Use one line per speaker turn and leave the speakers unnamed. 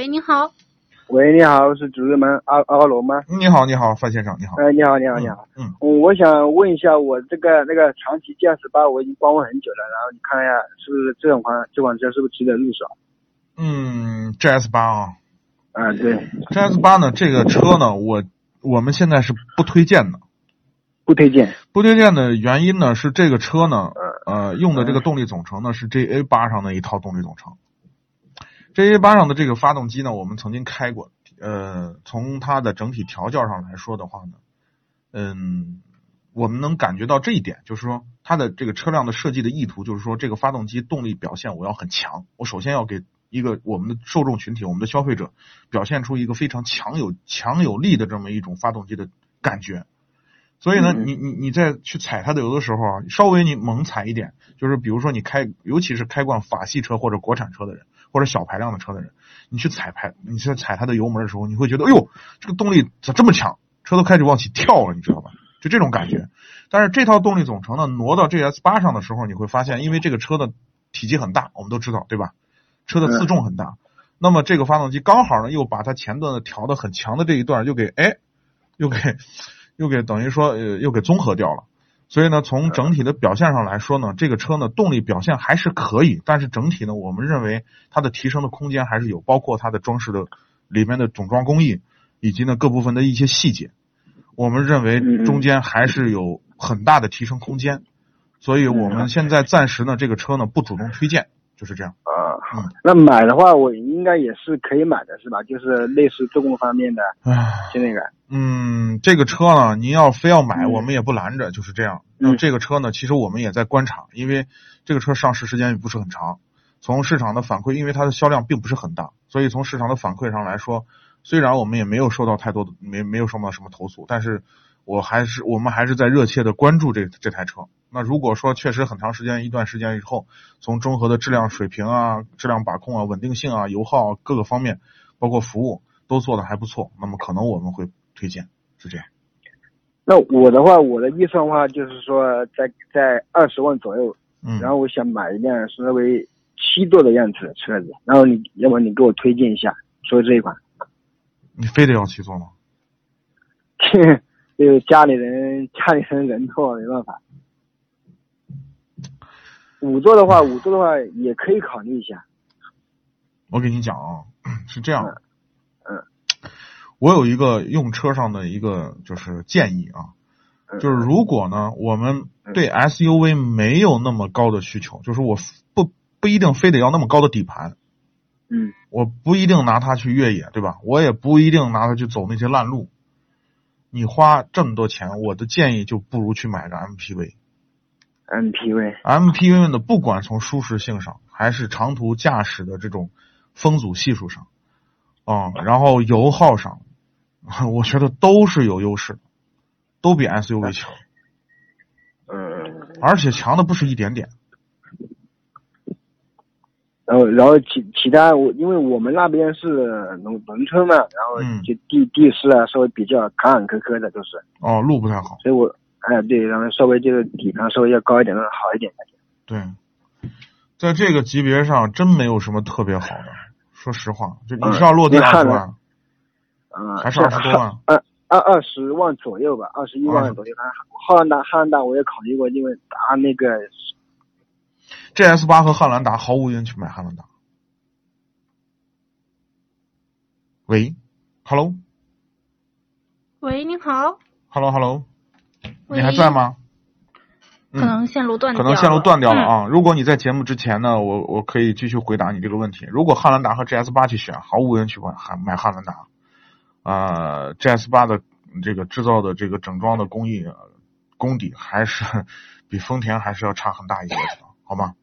喂，你好。
喂，你好，是主任们阿阿罗吗？
你好，你好，范先生，你好。
哎，你好，你好，你好。
嗯，
嗯，我想问一下，我这个那个长崎 GS 八我已经观望很久了，然后你看一下是不是这款这款车是不是值得入手？
嗯，GS 八啊，
啊，对
，GS 八呢，这个车呢，我我们现在是不推荐的。
不推荐。
不推荐的原因呢，是这个车呢，
嗯
呃，用的这个动力总成呢是 G A 八上的一套动力总成。JA 八上的这个发动机呢，我们曾经开过，呃，从它的整体调教上来说的话呢，嗯，我们能感觉到这一点，就是说它的这个车辆的设计的意图，就是说这个发动机动力表现我要很强，我首先要给一个我们的受众群体，我们的消费者表现出一个非常强有强有力的这么一种发动机的感觉。所以呢，
嗯
你你你在去踩它的油的时候啊，稍微你猛踩一点，就是比如说你开，尤其是开惯法系车或者国产车的人，或者小排量的车的人，你去踩排，你去踩它的油门的时候，你会觉得，哎呦，这个动力咋这么强？车都开始往起跳了，你知道吧？就这种感觉。但是这套动力总成呢，挪到 GS 八上的时候，你会发现，因为这个车的体积很大，我们都知道，对吧？车的自重很大，那么这个发动机刚好呢，又把它前段的调的很强的这一段，又给哎，又给又给等于说呃又给综合掉了。所以呢，从整体的表现上来说呢，这个车呢动力表现还是可以，但是整体呢，我们认为它的提升的空间还是有，包括它的装饰的里面的总装工艺，以及呢各部分的一些细节，我们认为中间还是有很大的提升空间。所以我们现在暂时呢，这个车呢不主动推荐，就是这样。
啊，
嗯
那买的话，我应该也是可以买的，是吧？就是类似做工方面的，
唉。
就那个，
嗯，这个车呢，您要非要买，
嗯
我们也不拦着，就是这样。
嗯
那这个车呢，其实我们也在观察，因为这个车上市时间也不是很长。从市场的反馈，因为它的销量并不是很大，所以从市场的反馈上来说，虽然我们也没有收到太多的没没有收到什么投诉，但是我还是我们还是在热切的关注这这台车。那如果说确实很长时间一段时间以后，从综合的质量水平啊、质量把控啊、稳定性啊、油耗、啊、各个方面，包括服务都做的还不错，那么可能我们会推荐，是这样。
那我的话，我的预算的话，就是说在在二十万左右，
嗯，
然后我想买一辆稍微七座的样子的车子，然后你要不你给我推荐一下，说这一款，
你非得要七座吗？
就是家里人家里人人多没办法。五座的话，五座的话也可以考虑一下。
我给你讲啊，是这样的，
嗯
我有一个用车上的一个就是建议啊，
嗯
就是如果呢我们对 SUV 没有那么高的需求，就是我不不一定非得要那么高的底盘，
嗯
我不一定拿它去越野，对吧？我也不一定拿它去走那些烂路。你花这么多钱，我的建议就不如去买个 MPV。，MPV，MPV 呢，不管从舒适性上，还是长途驾驶的这种风阻系数上，啊、然后油耗上，我觉得都是有优势的，都比 SUV 强，
嗯，
而且强的不是一点点。
然后然后其其他我因为我们那边是农农村嘛，然后
嗯。
就地地势啊稍微比较坎坎坷坷的都是，
哦，路不太好，
所以我哎对，然后稍微这个底盘稍微要高一点的好一点。
对，在这个级别上真没有什么特别好的。说实话，就你是要落地
嗯你看了
二十万，
嗯，
还是20多万？
二二二十万左右吧，二十一万左右。反正汉兰达，汉兰达我也考虑过，因为它那个
GS 八和汉兰达毫无原因去买汉兰达。喂，Hello，Hello，Hello，
喂，你好。
你还在吗？
可能线路断
可能线路断掉了
嗯。
啊！如果你在节目之前呢，我我可以继续回答你这个问题。如果汉兰达和 GS 八去选，毫无人去管汉买汉兰达。呃，GS 八的这个制造的这个整装的工艺呃功底还是 比丰田还是要差很大一截的，好吗？